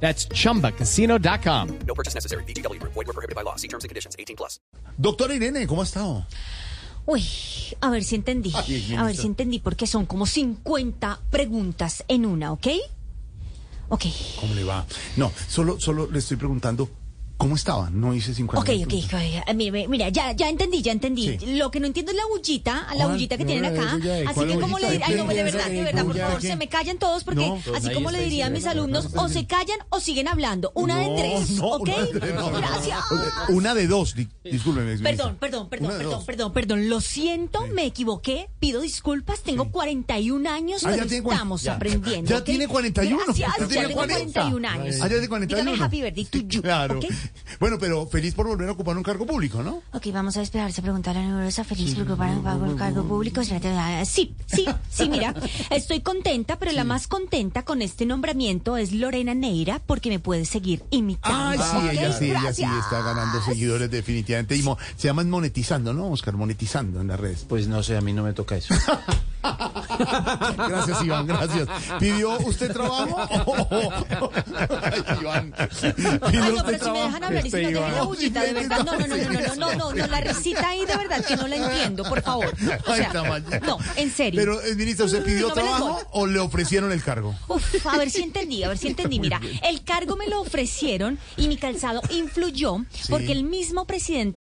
That's chumbacasino.com. No purchase necessary. BGW. Void were prohibited by law. See terms and conditions. 18 plus. Doctora Irene, ¿cómo ha estado? Uy, a ver si entendí. Ay. A ver si entendí, porque son como 50 preguntas en una, ¿ok? Ok. ¿Cómo le va? No, solo, solo le estoy preguntando cómo estaba. No hice 50 Ok, ok, ok. Mira, mira, ya, ya entendí, ya entendí. Sí. Lo que no entiendo es la bullita, la bullita que No, tienen acá. Así ¿cuál que como le diría, ay, no, de verdad, de verdad, por ¿Bulla favor, se me callan todos porque No, así como le diría a mis alumnos, o se callan o siguen hablando. Una de tres, no, ¿ok? una de tres, no, no. Gracias. Una de dos, di- discúlpeme. Perdón, perdón, perdón, perdón, dos. perdón, perdón. Lo siento, me equivoqué. Pido disculpas. Tengo 41 años, Ah, pero estamos ya. aprendiendo. Ya tiene 41. Gracias, Ya ya, tiene tengo 40. 41 años. Ah, ya tiene 41. Dígame happy birthday to you. Bueno, pero feliz por volver a ocupar un cargo público, ¿no? Ok, vamos a despejarse, preguntar a la numerosa feliz por ocupar un cargo público. Ah, Sí, sí, sí, mira, estoy contenta, pero la más contenta con este nombramiento es Lorena Neira, porque me puede seguir imitando. Ay, sí, ella sí, ella sí está ganando seguidores definitivamente. Y mo- se llaman monetizando, ¿no, Oscar? Monetizando en las redes. Pues no sé, a mí no me toca eso. Gracias, Iván, gracias. ¿Pidió usted trabajo? Ay, Iván. ¿Pidió no, pero si me dejan hablar y si no tiene la bullita, de verdad. No, no, no, no, no, no, no, la recita ahí de verdad que no la entiendo, por favor. O sea, no, en serio. Pero, ministra, ¿usted pidió trabajo o le ofrecieron el cargo? Uf, a ver si entendí, a ver si entendí. Mira, el cargo me lo ofrecieron y mi calzado influyó porque el mismo presidente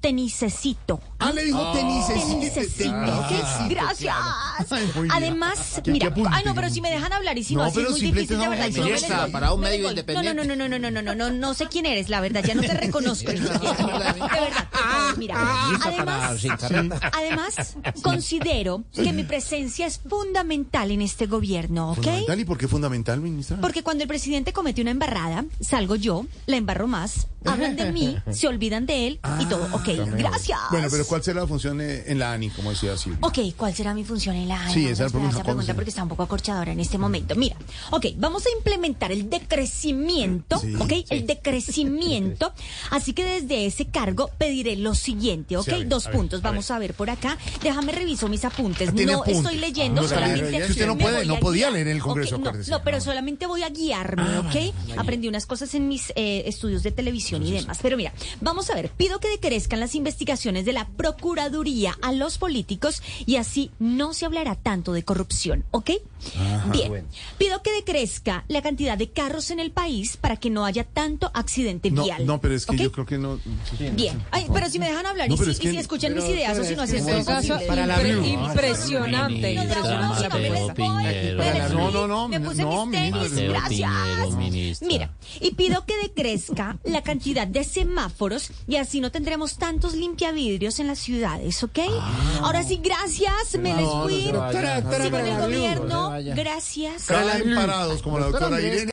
te necesito. Ah, le dijo tenis. Te necesito, ¿ok? Gracias. Ay, muy bien. Además, ¿Qué- mira, qué apunte? ay no, pero si me dejan hablar y si no, No, así pero es muy difícil, de no, verdad. y si no, no me les para un me medio les independiente. No, no, no, no, no, no, no, no, no, no sé quién eres, la verdad, ya no te reconozco. De verdad, favor, mira. Además, además, considero que mi presencia es fundamental en este gobierno, ¿ok? ¿Fundamental? ¿Y por qué fundamental, ministra? Porque cuando el presidente comete una embarrada, salgo yo, la embarro más, hablan de mí, se olvidan de él y todo. Ok, gracias. Bueno, pero ¿cuál será la función eh, en la ANI, como decía Silvia? Ok, ¿cuál será mi función en la ANI? Sí, esa pregunta, esa ¿cuándo pregunta porque está un poco acorchadora en este momento. Mira, ok, vamos a implementar el decrecimiento, Sí, ok, sí. el decrecimiento. Así que desde ese cargo pediré lo siguiente, ok, Sí, a ver, dos a ver, puntos. a Vamos a ver por acá. Déjame reviso mis apuntes. ¿Tiene No apuntes? estoy leyendo, No está solamente. Si usted no puede, podía leer en el Congreso, Ok, no, pero Ah, solamente voy a guiarme, ¿ok? Aprendí unas cosas en mis eh, estudios de televisión y demás. Pero mira, vamos a ver. Pido que las investigaciones de la Procuraduría a los políticos y así no se hablará tanto de corrupción, ¿ok? Bien. Pido que decrezca la cantidad de carros en el país para que no haya tanto accidente No, vial. no, pero es que yo creo que no. Bien. Ay, pero si me dejan hablar No, y, si, es y que- si escuchan mis ideas o si no hacen Blue. Impresionante, No, no, no, me puse no, mis tenis, gracias. Mira, y pido que decrezca la cantidad de semáforos y así no tendremos tantos limpiavidrios en las ciudades, ¿ok? Ahora sí, gracias, me les fui. Doctora, doctora, Sigo en el gobierno, no gracias. Caen parados como la doctora Irene.